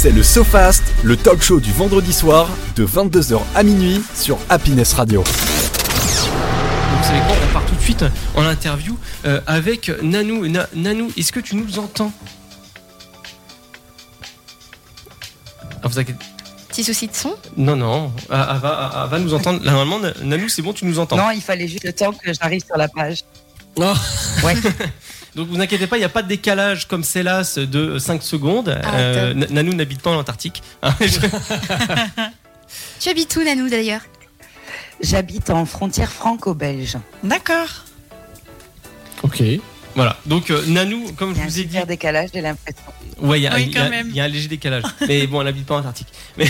C'est le SoFast, le talk show du vendredi soir de 22h à minuit sur Happiness Radio. Vous savez quoi On part tout de suite en interview euh, avec Nanou. Na- Nanou, est-ce que tu nous entends? Ah, vous inquiétez- Petit souci de son? Non, non, ah, elle va, elle va nous entendre. Là, normalement, Na- Nanou, c'est bon, tu nous entends. Non, il fallait juste le temps que j'arrive sur la page. Oh. Ouais. Donc vous inquiétez pas, il n'y a pas de décalage comme c'est là de 5 secondes. Ah, Euh, top. Na- Nanou n'habite pas en Antarctique. Je- Tu habites où, Nanou, d'ailleurs? J'habite en frontière franco-belge. D'accord. ok. Voilà. Donc euh, Nanou, comme Il je y a un vous ai dit, décalage, j'ai l'impression. Ouais, il y, a- Oui, y a- quand même. il y a un léger décalage. Mais bon, elle n'habite pas en Antarctique. Mais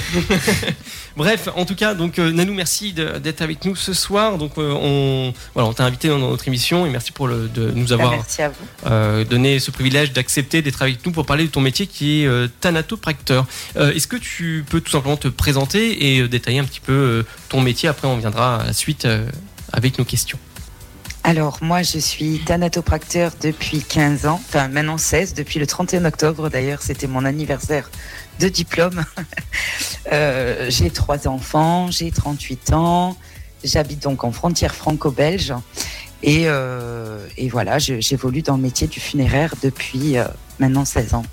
Bref, en tout cas, donc euh, Nanou, merci d'être avec nous ce soir. Donc euh, on, voilà, on t'a invité dans notre émission et merci pour le, de nous avoir merci à vous. euh, donné ce privilège d'accepter d'être avec nous pour parler de ton métier qui est euh, thanatopracteur. Euh, Est-ce que tu peux tout simplement te présenter et euh, détailler un petit peu euh, ton métier? Après, on viendra à la suite euh, avec nos questions. Alors, moi, je suis thanatopracteur depuis 15 ans, enfin maintenant 16, depuis le 31 octobre d'ailleurs, c'était mon anniversaire de diplôme. Euh, j'ai trois enfants, j'ai 38 ans, j'habite donc en frontière franco-belge et, euh, et voilà, j'évolue dans le métier du funéraire depuis euh, maintenant 16 ans.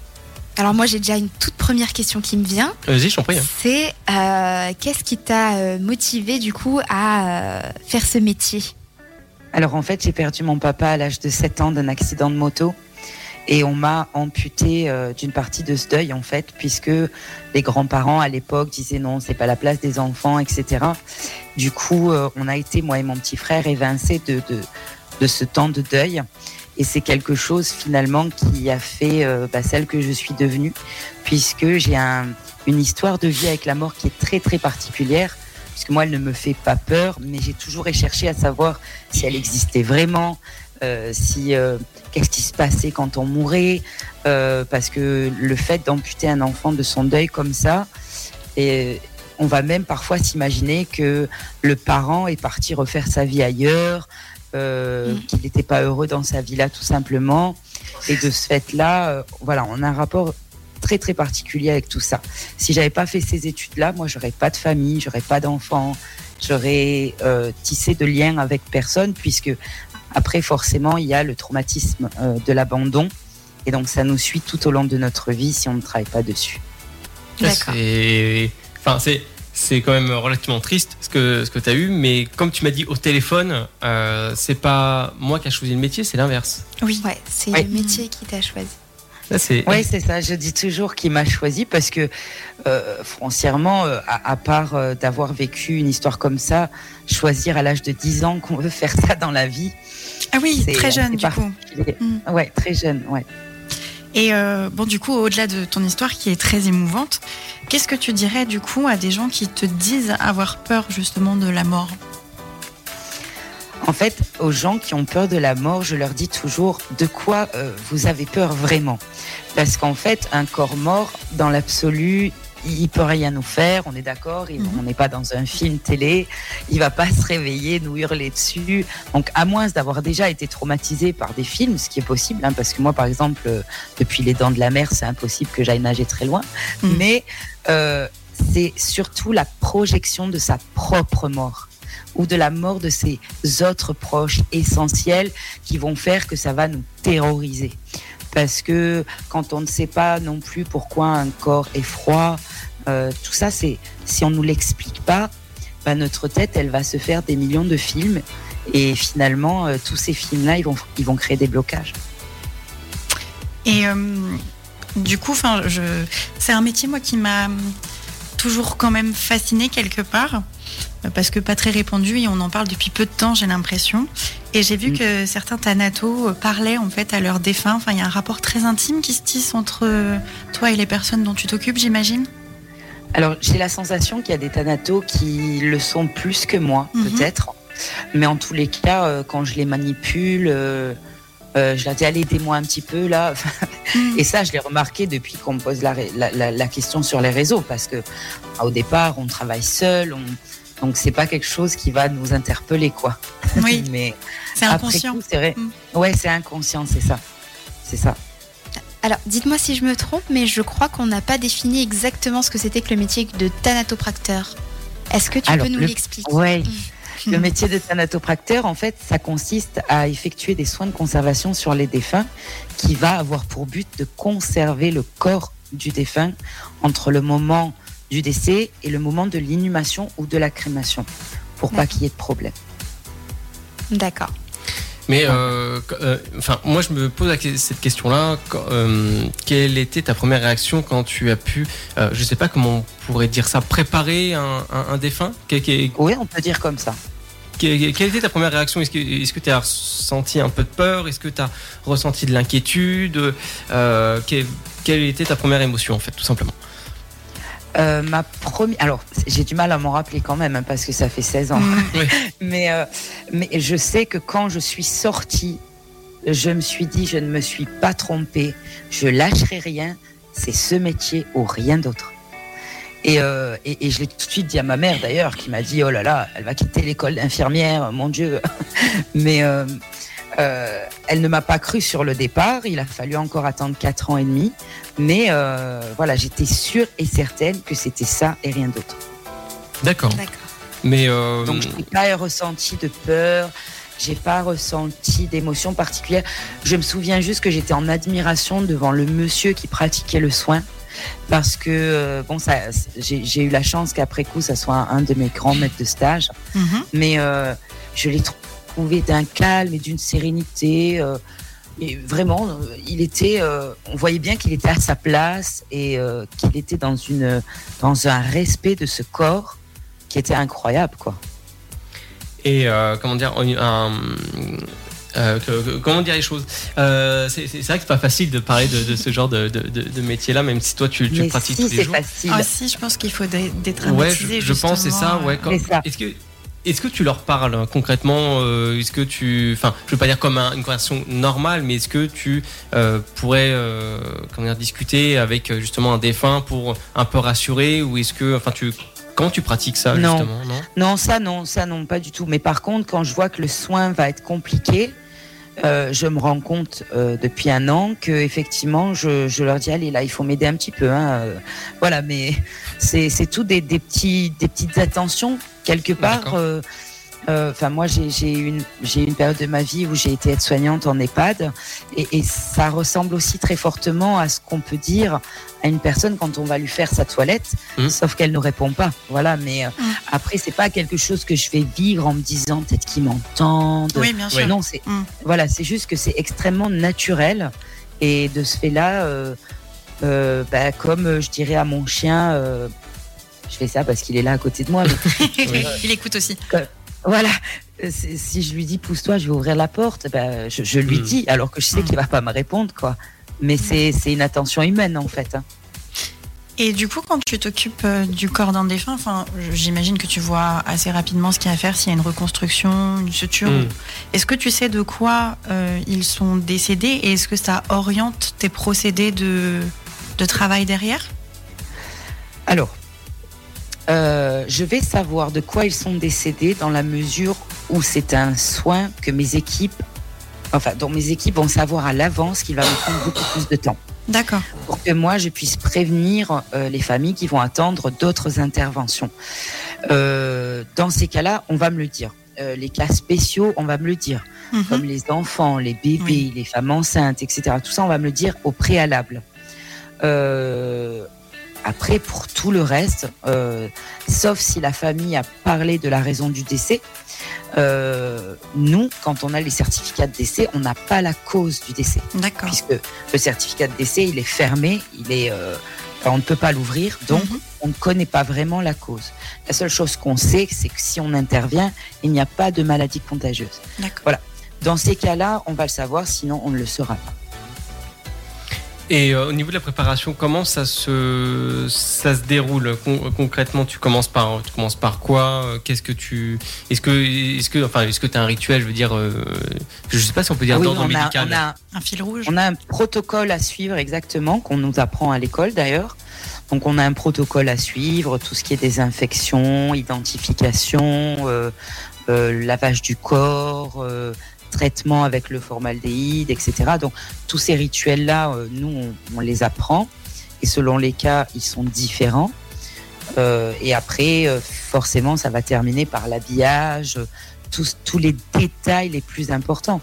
Alors moi, j'ai déjà une toute première question qui me vient. Vas-y, je t'en prie. hein. C'est euh, qu'est-ce qui t'a motivé, du coup, à euh, faire ce métier? Alors en fait, j'ai perdu mon papa à l'âge de 7 ans d'un accident de moto et on m'a amputé euh, d'une partie de ce deuil en fait, puisque les grands-parents à l'époque disaient non, c'est pas la place des enfants, etc. Du coup, euh, on a été moi et mon petit frère évincés de de, ce temps de deuil. Et c'est quelque chose finalement qui a fait euh, bah, celle que je suis devenue, puisque j'ai un, une histoire de vie avec la mort qui est très très particulière, puisque moi elle ne me fait pas peur, mais j'ai toujours cherché à savoir si elle existait vraiment, euh, si euh, qu'est-ce qui se passait quand on mourait, euh, parce que le fait d'amputer un enfant de son deuil comme ça, et on va même parfois s'imaginer que le parent est parti refaire sa vie ailleurs, Mm. qu'il n'était pas heureux dans sa vie là tout simplement, et de ce fait-là, voilà, on a un rapport très très particulier avec tout ça. Si j'avais pas fait ces études-là, moi j'aurais pas de famille, j'aurais pas d'enfants, j'aurais euh, tissé de liens avec personne puisque après forcément il y a le traumatisme euh, de l'abandon et donc ça nous suit tout au long de notre vie si on ne travaille pas dessus. D'accord. C'est, enfin, c'est, c'est quand même relativement triste ce que ce que tu as eu, mais comme tu m'as dit au téléphone, euh, c'est pas moi qui a choisi le métier, c'est l'inverse. Oui. Ouais, c'est Ouais. le métier qui t'a choisi. Oui, c'est ça. Je dis toujours qu'il m'a choisi parce que, euh, foncièrement, euh, à, à part euh, d'avoir vécu une histoire comme ça, choisir à l'âge de 10 ans qu'on veut faire ça dans la vie, Ah oui, C'est- très jeune du coup. Mm. ouais, très jeune, ouais. Et euh, bon, du coup, au-delà de ton histoire qui est très émouvante, qu'est-ce que tu dirais du coup à des gens qui te disent avoir peur justement de la mort? En fait, aux gens qui ont peur de la mort, je leur dis toujours de quoi euh, vous avez peur vraiment? Parce qu'en fait, un corps mort, dans l'absolu, il peut rien nous faire, on est d'accord, Mhm. on n'est pas dans un film télé, il va pas se réveiller, nous hurler dessus. Donc, à moins d'avoir déjà été traumatisé par des films, ce qui est possible, hein, parce que moi, par exemple, euh, depuis Les Dents de la Mer, c'est impossible que j'aille nager très loin. Mhm. Mais euh, c'est surtout la projection de sa propre mort ou de la mort de ses autres proches essentiels qui vont faire que ça va nous terroriser. Parce que quand on ne sait pas non plus pourquoi un corps est froid, euh, tout ça, si on nous l'explique pas, bah, notre tête, elle va se faire des millions de films et finalement, euh, tous ces films-là, ils vont, créer des blocages. Et euh, du coup, c'est un métier moi qui m'a toujours quand même fasciné quelque part parce que pas très répandu et on en parle depuis peu de temps, j'ai l'impression. Et j'ai vu Mm. que certains thanatos euh, parlaient en fait à leurs défunts. Enfin, il y a un rapport très intime qui se tisse entre euh, toi et les personnes dont tu t'occupes, j'imagine? Alors, j'ai la sensation qu'il y a des thanatos qui le sont plus que moi, Mhm. peut-être. Mais en tous les cas, euh, quand je les manipule, euh, euh, je leur dis allez, aidez-moi un petit peu là. Mm. Et ça, je l'ai remarqué depuis qu'on me pose la, ré- la, la- la question sur les réseaux, parce que au départ, on travaille seul, on... donc c'est pas quelque chose qui va nous interpeller, quoi. Oui, Mais c'est inconscient. coup, c'est. Mm. Ouais, c'est inconscient, c'est ça, c'est ça. Alors, dites-moi si je me trompe, mais je crois qu'on n'a pas défini exactement ce que c'était que le métier de thanatopracteur. Est-ce que tu Alors, peux nous le- l'expliquer Ouais. Le métier de thanatopracteur, en fait, ça consiste à effectuer des soins de conservation sur les défunts qui va avoir pour but de conserver le corps du défunt entre le moment du décès et le moment de l'inhumation ou de la crémation pour pas D'accord. qu'il y ait de problème. D'accord. Mais euh, euh, enfin, moi je me pose cette question-là. Quand, euh, quelle était ta première réaction quand tu as pu, euh, je sais pas comment on pourrait dire ça, préparer un, un, un défunt? Que- que- Oui, on peut dire comme ça. que- Quelle était ta première réaction? Est-ce que tu as ressenti un peu de peur? Est-ce que tu as ressenti de l'inquiétude? Euh, que- Quelle était ta première émotion en fait, tout simplement? Euh, ma première, alors j'ai du mal à m'en rappeler quand même hein, parce que ça fait 16 ans. Mais, euh, mais je sais que quand je suis sortie, je me suis dit, je ne me suis pas trompée, je lâcherai rien, c'est ce métier ou rien d'autre. Et, euh, et, et je l'ai tout de suite dit à ma mère d'ailleurs, qui m'a dit, oh là là, elle va quitter l'école d'infirmière, mon Dieu. mais euh, euh, elle ne m'a pas cru sur le départ, il a fallu encore attendre 4 ans et demi. Mais euh, voilà, j'étais sûre et certaine que c'était ça et rien d'autre. D'accord. D'accord. Mais euh, Donc je n'ai pas ressenti de peur, j'ai pas ressenti d'émotion particulière. Je me souviens juste que j'étais en admiration devant le monsieur qui pratiquait le soin. Parce que euh, bon, ça, j'ai eu la chance qu'après coup, ça soit un, un de mes grands maîtres de stage. Mhm. Mais euh, je l'ai trouvé d'un calme et d'une sérénité. euh, et vraiment, euh, il était, euh, on voyait bien qu'il était à sa place et euh, qu'il était dans une, dans un respect de ce corps qui était incroyable, quoi. et euh, comment dire un- un- euh, que- que- comment dire les choses? Euh, c'est vrai que c'est pas facile de parler de, de ce genre de, de, de- de métier-là, même si toi tu, tu pratiques si, tous les c'est jours. facile. Ah si, je pense qu'il faut dé- Ouais, je, je pense c'est ça. justement, Ouais. Quand- C'est ça. Est-ce que est-ce que tu leur parles hein, concrètement euh, Est-ce que tu, enfin, je veux pas dire comme un- une conversation normale, mais est-ce que tu euh, pourrais, euh, comment dire, discuter avec euh, justement un défunt pour un peu rassurer, ou est-ce que, enfin, tu, comment tu pratiques ça Non. justement Non? Non, ça non, ça non, pas du tout. Mais par contre, quand je vois que le soin va être compliqué, euh, je me rends compte euh, depuis un an que effectivement, je, je leur dis allez là, il faut m'aider un petit peu. Hein, euh, voilà, mais c'est c'est tout des, des petits des petites attentions quelque part. D'accord. euh, euh, Enfin, moi, j'ai une une période de ma vie où j'ai été aide-soignante en EHPAD, et, et ça ressemble aussi très fortement à ce qu'on peut dire à une personne quand on va lui faire sa toilette, Mhm. sauf qu'elle ne répond pas. Voilà, mais euh, Mhm. après, c'est pas quelque chose que je vais vivre en me disant peut-être qu'ils m'entendent. Oui, bien sûr. Non, c'est Mm. voilà, c'est juste que c'est extrêmement naturel et de ce fait-là, euh, euh, bah, comme euh, je dirais à mon chien, euh, je fais ça parce qu'il est là à côté de moi. mais Il écoute aussi. voilà, euh, si je lui dis pousse-toi, je vais ouvrir la porte, bah, je, je lui Mm. dis alors que je sais qu'il va pas me répondre quoi. Mais c'est c'est une attention humaine en fait. hein. Et du coup, quand tu t'occupes euh, du corps d'un défunt, enfin, j'imagine que tu vois assez rapidement ce qu'il y a à faire s'il y a une reconstruction, une suture. Mm. Est-ce que tu sais de quoi euh, ils sont décédés et est-ce que ça oriente tes procédés de, de travail derrière? Alors, euh, je vais savoir de quoi ils sont décédés dans la mesure où c'est un soin que mes équipes, enfin, dont mes équipes vont savoir à l'avance qu'il va me prendre beaucoup plus de temps D'accord. pour que moi je puisse prévenir euh, les familles qui vont attendre d'autres interventions. Euh, dans ces cas-là, on va me le dire. Euh, les cas spéciaux, on va me le dire. Mhm. Comme les enfants, les bébés, Oui. les femmes enceintes, etc. Tout ça, on va me le dire au préalable. Après, pour tout le reste, euh, sauf si la famille a parlé de la raison du décès, euh, nous, quand on a les certificats de décès, on n'a pas la cause du décès D'accord. puisque le certificat de décès, il est fermé, il est, euh, on ne peut pas l'ouvrir, donc Mhm. on ne connaît pas vraiment la cause. La seule chose qu'on sait, c'est que si on intervient, il n'y a pas de maladie contagieuse. D'accord. Dans ces cas-là, on va le savoir, sinon on ne le saura pas. Et euh, au niveau de la préparation, comment ça se ça se déroule Con- concrètement? Tu commences par tu commences par quoi? Euh, Qu'est-ce que tu est-ce que est-ce que enfin est-ce que tu as un rituel? Je veux dire, euh, je sais pas si on peut dire Ah oui, d'ordre on, a, médical. on, a, Un fil rouge. on a un protocole à suivre exactement, qu'on nous apprend à l'école d'ailleurs. Donc on a un protocole à suivre, tout ce qui est désinfection, identification, euh, lavage du corps, traitement avec le formaldéhyde, etc. Donc tous ces rituels-là, euh, nous, on, les apprend. Et selon les cas, ils sont différents. Euh, et après, euh, forcément, ça va terminer par l'habillage, tous, tous les détails les plus importants.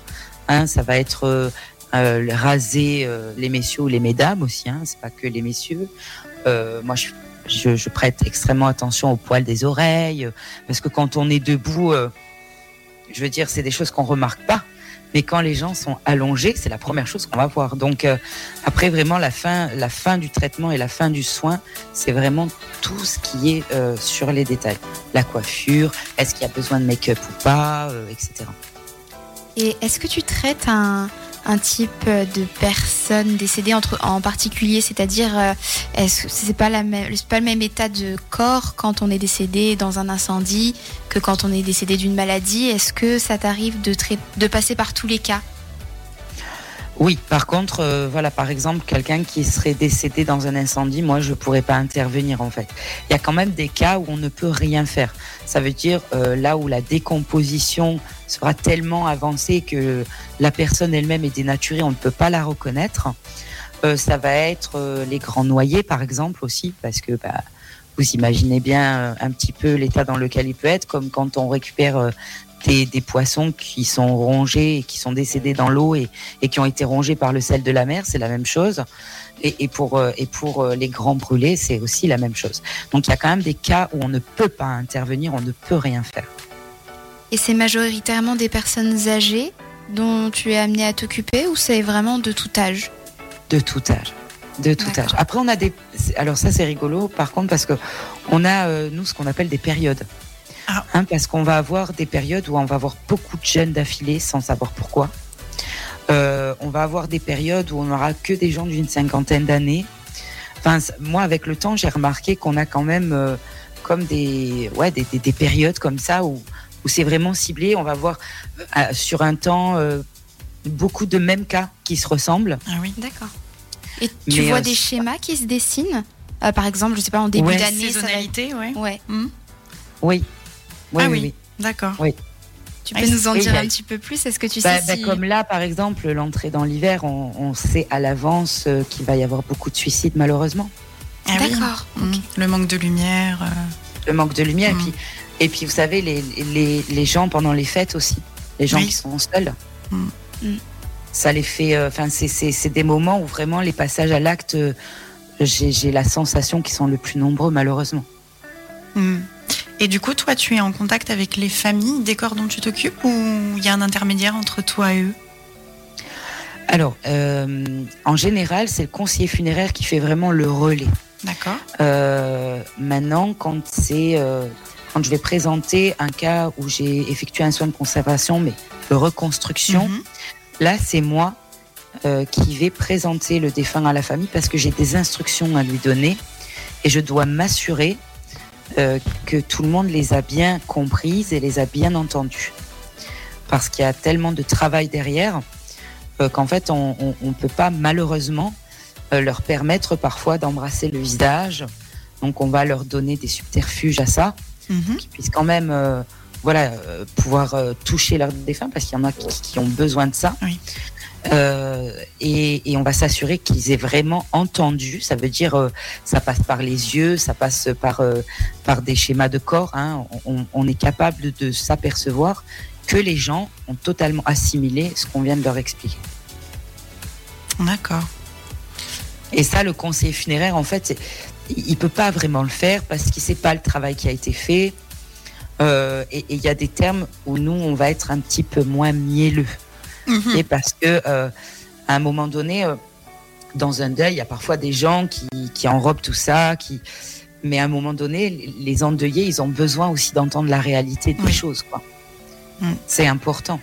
Hein, ça va être raser les messieurs ou les mesdames aussi. Hein, c'est pas que les messieurs. Moi, je, je, je prête extrêmement attention au poil des oreilles, parce que quand on est debout, je veux dire, c'est des choses qu'on remarque pas. Mais quand les gens sont allongés, c'est la première chose qu'on va voir. Donc euh, après vraiment la fin, la fin du traitement et la fin du soin, c'est vraiment tout ce qui est euh, sur les détails. La coiffure, est-ce qu'il y a besoin de make-up ou pas, euh, etc. Et est-ce que tu traites un, un type de personne décédée en particulier C'est-à-dire, euh, que c'est pas, le même état de corps quand on est décédé dans un incendie que quand on est décédé d'une maladie? Est-ce que ça t'arrive de passer par tous les cas? Oui, par contre, euh, voilà, par exemple, quelqu'un qui serait décédé dans un incendie, moi, je pourrais pas intervenir en fait. Il y a quand même des cas où on ne peut rien faire. Ça veut dire euh, là où la décomposition sera tellement avancée que la personne elle-même est dénaturée, on ne peut pas la reconnaître. Euh, ça va être les grands noyés, par exemple aussi, parce que bah, vous imaginez bien un petit peu l'état dans lequel il peut être, comme quand on récupère des, des poissons qui sont rongés et qui sont décédés dans l'eau et, et qui ont été rongés par le sel de la mer, c'est la même chose. Et, et pour, euh, et pour euh, les grands brûlés, c'est aussi la même chose. Donc il y a quand même des cas où on ne peut pas intervenir, on ne peut rien faire. Et c'est majoritairement des personnes âgées dont tu es amené à t'occuper ou c'est vraiment de tout âge? De tout âge. De tout âge. Après, on a des. Alors, ça, c'est rigolo, par contre, parce que on a, euh, nous, ce qu'on appelle des périodes. Ah. Hein, parce qu'on va avoir des périodes où on va avoir beaucoup de jeunes d'affilée sans savoir pourquoi. Euh, on va avoir des périodes où on n'aura que des gens d'une cinquantaine d'années. Enfin, moi, avec le temps, j'ai remarqué qu'on a quand même euh, comme des, ouais, des, des- des périodes comme ça où, où c'est vraiment ciblé. On va voir euh, sur un temps euh, beaucoup de mêmes cas qui se ressemblent. Ah oui. D'accord. Et tu Mais, vois euh, des schémas qui se dessinent? Euh, Par exemple, je sais pas, en début Ouais, d'année, ça va Saisonnalité, ouais. Ouais. Hmm. Oui. Oui, Ah oui, oui. oui. D'accord. Tu Ah, peux nous en oui, dire un petit peu plus Est-ce que tu Bah, sais bah, si... Comme là, par exemple, l'entrée dans l'hiver, on, on sait à l'avance euh, qu'il va y avoir beaucoup de suicides, malheureusement. Ah oui. D'accord. Hmm. Le manque de lumière. euh, Le manque de lumière. Mm. Et, puis, et puis, vous savez, les, les, les gens pendant les fêtes aussi, les gens Oui. qui sont seuls, Mm. Mm. ça les fait. euh, Enfin, c'est- c'est c'est des moments où vraiment les passages à l'acte, euh, j'ai j'ai la sensation qu'ils sont le plus nombreux, malheureusement. Et du coup, toi, tu es en contact avec les familles des corps dont tu t'occupes ou il y a un intermédiaire entre toi et eux? Alors, euh, en général, c'est le conseiller funéraire qui fait vraiment le relais. D'accord. Euh, maintenant, quand c'est euh, quand je vais présenter un cas où j'ai effectué un soin de conservation, mais de reconstruction, Mhm. là, c'est moi qui vais présenter le défunt à la famille parce que j'ai des instructions à lui donner et je dois m'assurer euh, que tout le monde les a bien comprises et les a bien entendues. Parce qu'il y a tellement de travail derrière euh, qu'en fait, on ne peut pas malheureusement euh, leur permettre parfois d'embrasser le visage. Donc, on va leur donner des subterfuges à ça, Mhm. qu'ils puissent quand même voilà, pouvoir toucher leur défunt, parce qu'il y en a qui, qui ont besoin de ça. Oui. Euh, et, et on va s'assurer qu'ils aient vraiment entendu. Ça veut dire, euh, ça passe par les yeux, ça passe par, euh, par des schémas de corps. hein. On, on est capable de s'apercevoir que les gens ont totalement assimilé ce qu'on vient de leur expliquer. D'accord. Et ça, le conseiller funéraire, en fait, il ne peut pas vraiment le faire parce qu'il ne sait pas le travail qui a été fait. Euh, et il y a des termes où nous, on va être un petit peu moins mielleux. Mhm. Et parce que euh, à un moment donné, euh, dans un deuil, il y a parfois des gens qui, qui enrobent tout ça, qui... mais à un moment donné, les- endeuillés, ils ont besoin aussi d'entendre la réalité des Oui. choses. quoi. Mm. C'est important.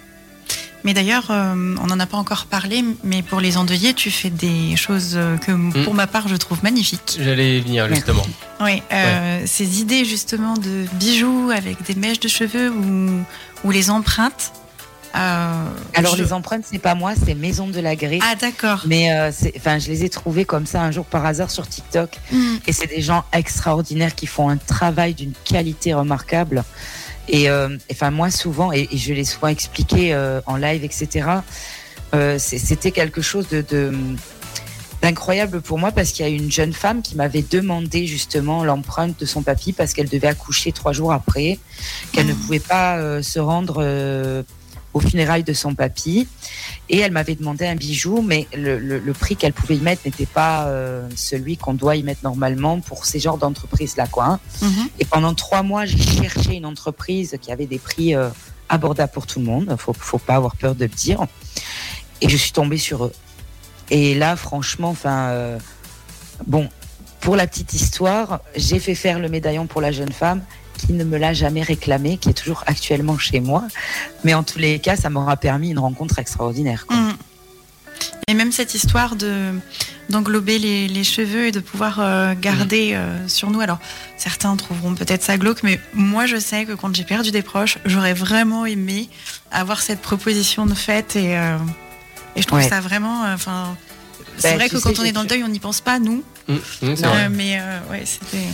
Mais d'ailleurs, euh, on n'en a pas encore parlé, mais pour les endeuillés, tu fais des choses que, Hmm. pour ma part, je trouve magnifiques. J'allais venir justement. Oui, euh, ces idées justement de bijoux avec des mèches de cheveux ou, ou les empreintes. Euh, Alors je- les empreintes, c'est pas moi, c'est Maison de la Grée. Ah d'accord. Mais euh, enfin, je les ai trouvées comme ça un jour par hasard sur TikTok. Mm. Et c'est des gens extraordinaires qui font un travail d'une qualité remarquable. Et euh, enfin moi souvent, et, et je l'ai souvent expliqué en live, etc. C'était quelque chose de, pour moi parce qu'il y a une jeune femme qui m'avait demandé justement l'empreinte de son papy parce qu'elle devait accoucher trois jours après, qu'elle ne Mhm. pouvait pas euh, se rendre euh, aux funérailles de son papy. Et elle m'avait demandé un bijou, mais le, le- le prix qu'elle pouvait y mettre n'était pas euh, celui qu'on doit y mettre normalement pour ces genres d'entreprises-là. Quoi, hein. Mhm. Et pendant trois mois, j'ai cherché une entreprise qui avait des prix euh, abordables pour tout le monde. Faut, faut pas avoir peur de le dire. Et je suis tombée sur eux. Et là, franchement, enfin, euh, bon, pour la petite histoire, j'ai fait faire le médaillon pour la jeune femme qui ne me l'a jamais réclamé, qui est toujours actuellement chez moi. Mais en tous les cas, ça m'aura permis une rencontre extraordinaire. quoi. Mm. Et même cette histoire de d'englober les, les cheveux et de pouvoir euh, garder euh, sur nous. Alors, certains trouveront peut-être ça glauque, mais moi, je sais que quand j'ai perdu des proches, j'aurais vraiment aimé avoir cette proposition de fête et, euh, et je trouve Ouais. ça vraiment. Enfin, c'est Ben, vrai que sais, quand on est dans le deuil, on n'y pense pas, nous. Mmh, c'est Non. vrai. Mais euh, ouais, c'était.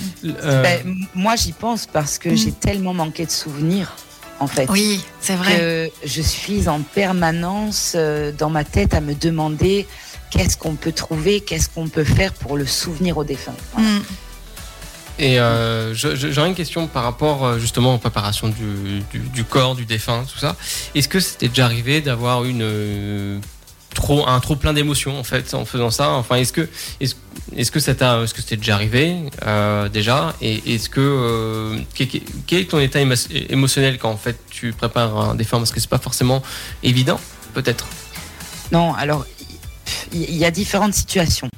Euh, Ben, moi, j'y pense parce que Mm. j'ai tellement manqué de souvenirs, en fait. Oui, c'est vrai. que je suis en permanence euh, dans ma tête à me demander qu'est-ce qu'on peut trouver, qu'est-ce qu'on peut faire pour le souvenir au défunt. Voilà. Mm. Et euh, j'aurais une question par rapport justement aux préparations du, du, du corps, du défunt, tout ça. Est-ce que c'était déjà arrivé d'avoir une euh, trop un trop plein d'émotions en fait en faisant ça Enfin, est-ce que est-ce est-ce que ça t'a est-ce que c'était déjà arrivé euh, déjà? Et est-ce que euh, quel, est ton état émo- émotionnel quand en fait tu prépares un défunt Parce que c'est pas forcément évident, peut-être. Non, alors il y, y a différentes situations.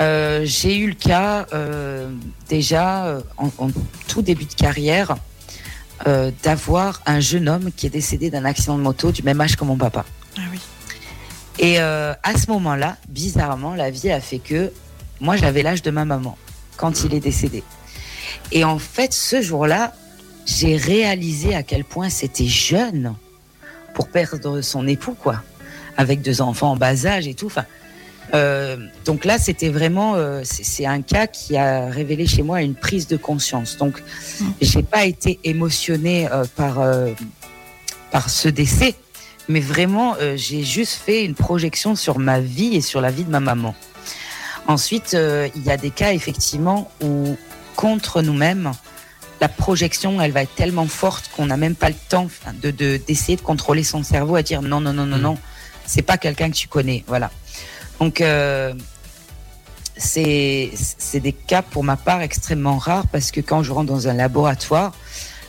Euh, J'ai eu le cas euh, déjà en, en tout début de carrière euh, d'avoir un jeune homme qui est décédé d'un accident de moto du même âge que mon papa. Ah oui. Et euh, à ce moment-là, bizarrement, la vie a fait que moi, j'avais l'âge de ma maman quand il est décédé. Et en fait, ce jour-là, j'ai réalisé à quel point c'était jeune pour perdre son époux, quoi, avec deux enfants en bas âge et tout. Enfin, euh, donc là, c'était vraiment, euh, c'est un cas qui a révélé chez moi une prise de conscience. Donc, Mm. j'ai pas été émotionnée euh, par par ce décès, mais vraiment, euh, j'ai juste fait une projection sur ma vie et sur la vie de ma maman. Ensuite, euh, il y a des cas effectivement où, contre nous-mêmes, la projection, elle va être tellement forte qu'on n'a même pas le temps de de- d'essayer de, contrôler son cerveau à dire non, non, non, non, Mhm. non, c'est pas quelqu'un que tu connais, voilà. Donc, euh, c'est c'est des cas pour ma part extrêmement rares parce que quand je rentre dans un laboratoire,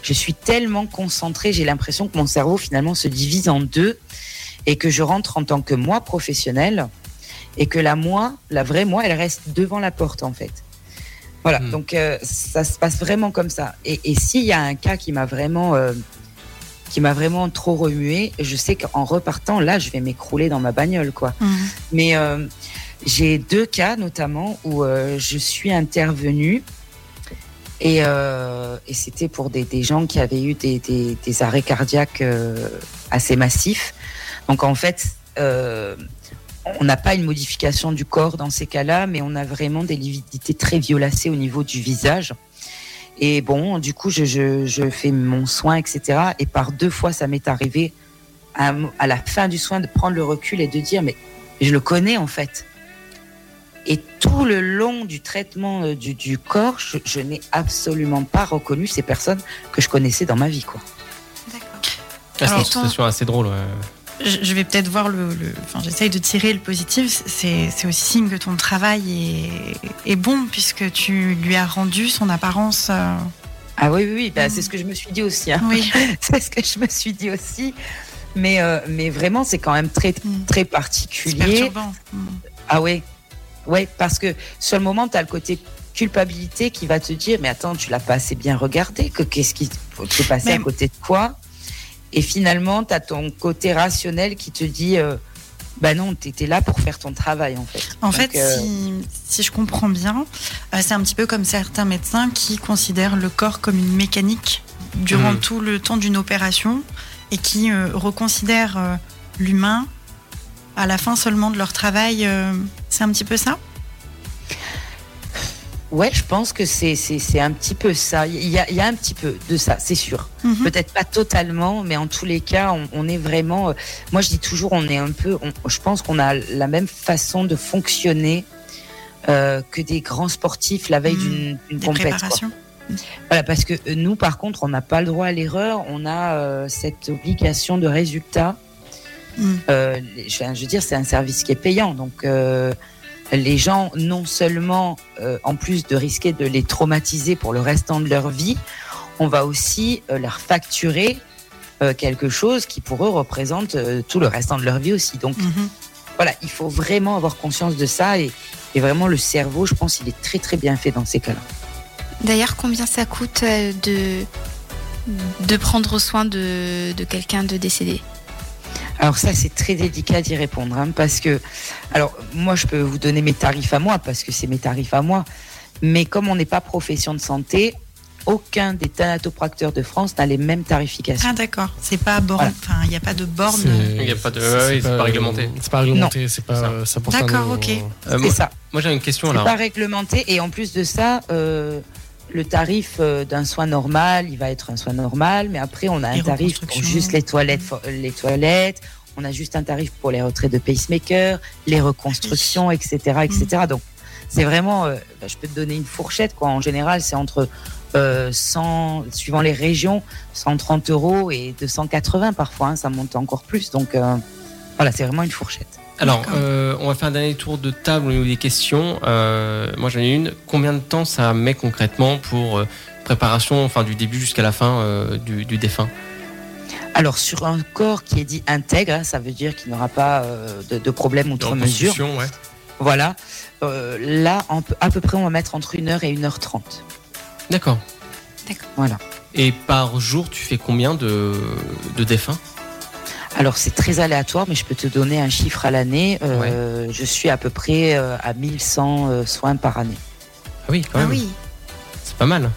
je suis tellement concentrée, j'ai l'impression que mon cerveau finalement se divise en deux et que je rentre en tant que moi professionnel et que la moi, la vraie moi, elle reste devant la porte en fait. Voilà, Hmm. donc euh, ça se passe vraiment comme ça. Et, et s'il y a un cas qui m'a vraiment, euh, qui m'a vraiment trop remué, je sais qu'en repartant, là, je vais m'écrouler dans ma bagnole, quoi. Mm. Mais euh, j'ai deux cas notamment où euh, je suis intervenue et, euh, et c'était pour des, gens qui avaient eu des, arrêts cardiaques euh, assez massifs. Donc en fait, euh, on n'a pas une modification du corps dans ces cas-là, mais on a vraiment des lividités très violacées au niveau du visage. Et bon, du coup, je, fais mon soin, etc. Et par deux fois, ça m'est arrivé à la fin du soin de prendre le recul et de dire, mais je le connais en fait. Et tout le long du traitement euh, du, du corps, je, je n'ai absolument pas reconnu ces personnes que je connaissais dans ma vie. Quoi. D'accord. Ah, c'est une situation assez drôle. ouais. je je vais peut-être voir le. le- Enfin, j'essaye de tirer le positif. C'est c'est aussi signe que ton travail est, est bon puisque tu lui as rendu son apparence. euh, Ah oui, oui, oui bah, Mm. c'est ce que je me suis dit aussi. hein. Oui. c'est ce que je me suis dit aussi. Mais, euh, mais vraiment, c'est quand même très, Mm. très C'est particulier. perturbant. Mm. Ah ouais, ouais, parce que sur le moment, tu as le côté culpabilité qui va te dire, mais attends, tu l'as pas assez bien regardé, que qu'est-ce qui t'est passé à côté de quoi? Et finalement, tu as ton côté rationnel qui te dit, euh, bah non, tu étais là pour faire ton travail en fait. En Donc, fait, euh, si, si je comprends bien, euh, c'est un petit peu comme certains médecins qui considèrent le corps comme une mécanique durant Mhm. tout le temps d'une opération et qui euh, reconsidèrent l'humain à la fin seulement de leur travail. euh, c'est un petit peu ça? Ouais, je pense que c'est c'est c'est un petit peu ça. Il y a, il y a un petit peu de ça, c'est sûr. Mhm. Peut-être pas totalement, mais en tous les cas, on, on est vraiment. euh, moi, je dis toujours, on est un peu. on- je pense qu'on a la même façon de fonctionner euh, que des grands sportifs la veille Mhm. d'une préparations. Voilà, parce que nous, par contre, on n'a pas le droit à l'erreur. On a euh, cette obligation de résultat. Mhm. Euh, je, veux dire, c'est un service qui est payant. Donc, euh, les gens, non seulement, euh, en plus de risquer de les traumatiser pour le restant de leur vie, on va aussi euh, leur facturer quelque chose qui pour eux représente tout le restant de leur vie aussi. Donc, Mhm. voilà, il faut vraiment avoir conscience de ça et, et vraiment le cerveau, je pense, il est très très bien fait dans ces cas-là. D'ailleurs, combien ça coûte de, de prendre soin de, de quelqu'un de décédé? Alors ça, c'est très délicat d'y répondre, hein, parce que, alors moi, je peux vous donner mes tarifs à moi, parce que c'est mes tarifs à moi, mais comme on n'est pas profession de santé, aucun des thanatopracteurs de France n'a les mêmes tarifications. Ah d'accord, c'est pas borne, Voilà. enfin il n'y a pas de borne. Il y a pas de- ouais, c'est pas réglementé. C'est pas réglementé, c'est pas C'est ça. D'accord, ok. Euh, c'est moi, ça, moi, j'ai une question c'est là. pas réglementé, et en plus de ça, euh, le tarif euh, d'un soin normal, il va être un soin normal, mais après on a un tarif pour juste les toilettes, fo- les toilettes, on a juste un tarif pour les retraits de pacemaker, les reconstructions, etc., etc. Donc c'est vraiment, euh, bah, je peux te donner une fourchette quoi. En général, c'est entre euh, 100, suivant les régions, 130 euros et 280 parfois. hein, ça monte encore plus. Donc euh, voilà, c'est vraiment une fourchette. Alors, D'accord. euh, on va faire un dernier tour de table au niveau des questions. Euh, moi, j'en ai une. Combien de temps ça met concrètement pour euh, préparation, enfin du début jusqu'à la fin euh, du, du défunt? Alors sur un corps qui est dit intègre, ça veut dire qu'il n'aura pas euh, de, de problème outre mesure. Ouais. Voilà. Euh, là, à peu près, on va mettre entre 1 heure et 1 heure 30 D'accord. Voilà. Et par jour, tu fais combien de, de défunts? Alors c'est très aléatoire, mais je peux te donner un chiffre à l'année. Euh, Je suis à peu près euh, à 1100 euh, soins par année. Ah oui, quand Ah même. oui, C'est pas mal.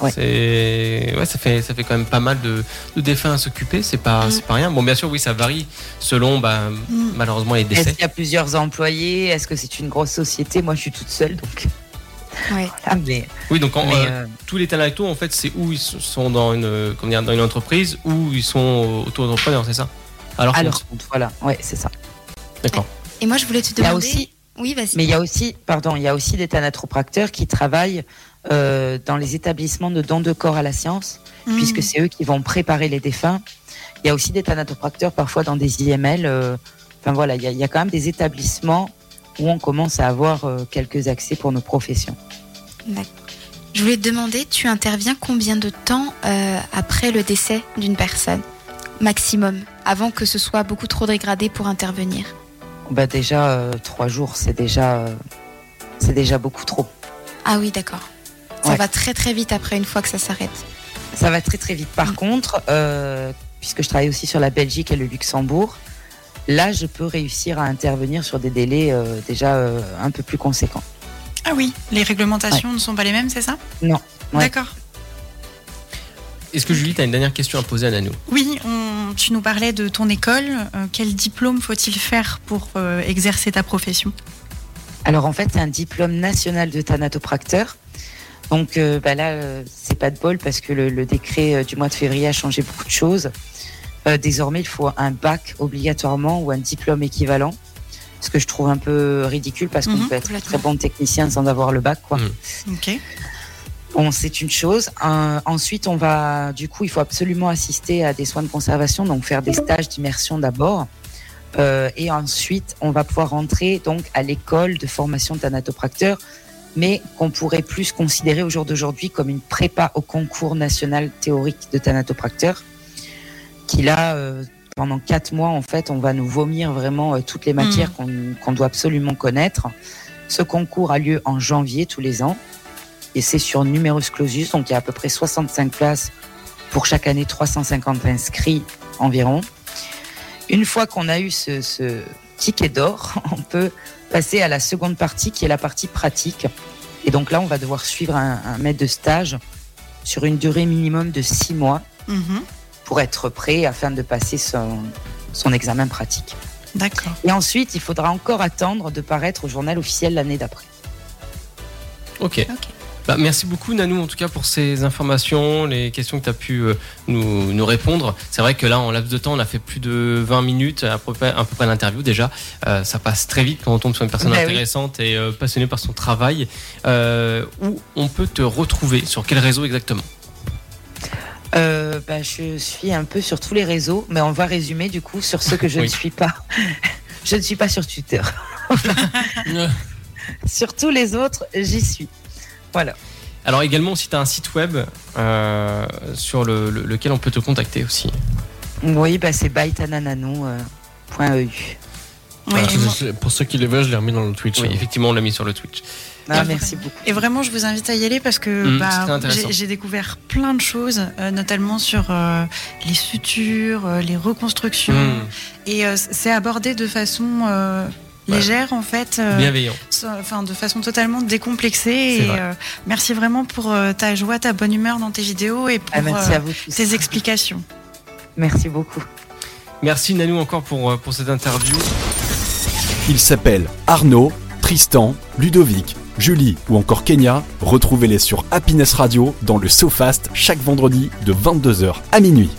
Ouais. C'est ouais, ça fait ça fait quand même pas mal de, de défunts à s'occuper. C'est pas Mm. c'est pas rien. Bon, bien sûr, oui, ça varie selon bah, Mm. malheureusement les Est-ce décès. qu'il y a plusieurs employés? Est-ce que c'est une grosse société? Moi, je suis toute seule, donc voilà. Mais, Oui, donc en, mais, euh, euh, tous les talents en fait, c'est où ils sont dans une euh, comment dire, dans une entreprise ou ils sont auto-entrepreneurs, c'est ça? Alors, à leur compte, voilà. Ouais, c'est ça. d'accord. Et moi, je voulais te demander. aussi, Oui, vas-y. mais il y a aussi, pardon, il y a aussi des thanatopracteurs qui travaillent euh, dans les établissements de dons de corps à la science. Mhm. puisque c'est eux qui vont préparer les défunts. Il y a aussi des thanatopracteurs parfois dans des IML. euh, Enfin voilà, il y, a, il y a quand même des établissements où on commence à avoir euh, quelques accès pour nos professions. Je voulais te demander, tu interviens combien de temps euh, après le décès d'une personne Maximum, avant que ce soit beaucoup trop dégradé pour intervenir? Bah déjà euh, trois jours, c'est déjà euh, c'est déjà beaucoup trop. Ah oui, d'accord. Ça Ouais. va très très vite après une fois que ça s'arrête. Ça va très très vite. Par Mm. contre, puisque je travaille aussi sur la Belgique et le Luxembourg, là je peux réussir à intervenir sur des délais euh, déjà euh, un peu plus conséquents. Ah oui, les réglementations ne sont pas les mêmes, c'est ça? Non. Ouais. D'accord. Est-ce que Julie, tu as une dernière question à poser à Nanou? Oui, on- tu nous parlais de ton école. Euh, quel diplôme faut-il faire pour euh, exercer ta profession? Alors en fait, c'est un diplôme national de thanatopracteur. Donc euh, bah là, euh, c'est pas de bol parce que le, le décret euh, du mois de février a changé beaucoup de choses. Euh, désormais, il faut un bac obligatoirement ou un diplôme équivalent. Ce que je trouve un peu ridicule parce qu'on Mhm, peut être très bon technicien sans avoir le bac. Quoi. Ok. Bon, c'est une chose. Euh, ensuite, on va, du coup, il faut absolument assister à des soins de conservation, donc faire des stages d'immersion d'abord. Euh, et ensuite, on va pouvoir rentrer donc à l'école de formation thanatopracteur, mais qu'on pourrait plus considérer au jour d'aujourd'hui comme une prépa au concours national théorique de thanatopracteur, qui là, euh, pendant quatre mois, en fait, on va nous vomir vraiment euh, toutes les matières qu'on qu'on doit absolument connaître. Ce concours a lieu en janvier tous les ans et c'est sur numerus clausus, donc il y a à peu près 65 places pour chaque année, 350 inscrits environ. Une fois qu'on a eu ce, ce ticket d'or, on peut passer à la seconde partie qui est la partie pratique. Et donc là, on va devoir suivre un, un maître de stage sur une durée minimum de six mois Mhm. Pour être prêt afin de passer son, son examen pratique. D'accord. Et ensuite, il faudra encore attendre de paraître au journal officiel l'année d'après. Ok. Bah, merci beaucoup Nanou en tout cas pour ces informations, les questions que tu as pu euh, nous, nous répondre. C'est vrai que là en laps de temps on a fait plus de 20 minutes à peu près, à peu près l'interview déjà. Euh, ça passe très vite quand on tombe sur une personne Bah oui. intéressante et euh, passionnée par son travail. Euh, où on peut te retrouver? Sur quel réseau exactement? Euh, bah, je suis un peu sur tous les réseaux, mais on va résumer du coup sur ceux que je Oui. ne suis pas. je ne suis pas sur Twitter. sur tous les autres, j'y suis. Voilà. Alors également si tu as un site web euh, sur le, le- lequel on peut te contacter aussi. Oui, bah, c'est. Oui, Voilà. et, moi- Je- Pour ceux qui les veulent, je l'ai remis dans le Twitch. Oui, hein. effectivement on l'a mis sur le Twitch. Ah, Et merci vraiment- beaucoup. et vraiment, je vous invite à y aller parce que Mmh, bah, j'ai- découvert plein de choses, euh, notamment sur euh, les sutures, euh, les reconstructions. Mmh, Et euh, c'est abordé de façon euh, Ouais. légère, en fait. euh, bienveillant. enfin, de façon totalement décomplexée. C'est Et vrai. euh, merci vraiment pour euh, ta joie, ta bonne humeur dans tes vidéos et pour Ah, merci euh, à vous tous. tes explications. Merci beaucoup. Merci Nanou encore pour, pour cette interview. Ils s'appellent Arnaud, Tristan, Ludovic, Julie ou encore Kenya. Retrouvez-les sur Happiness Radio dans le SoFast chaque vendredi de 22h à minuit.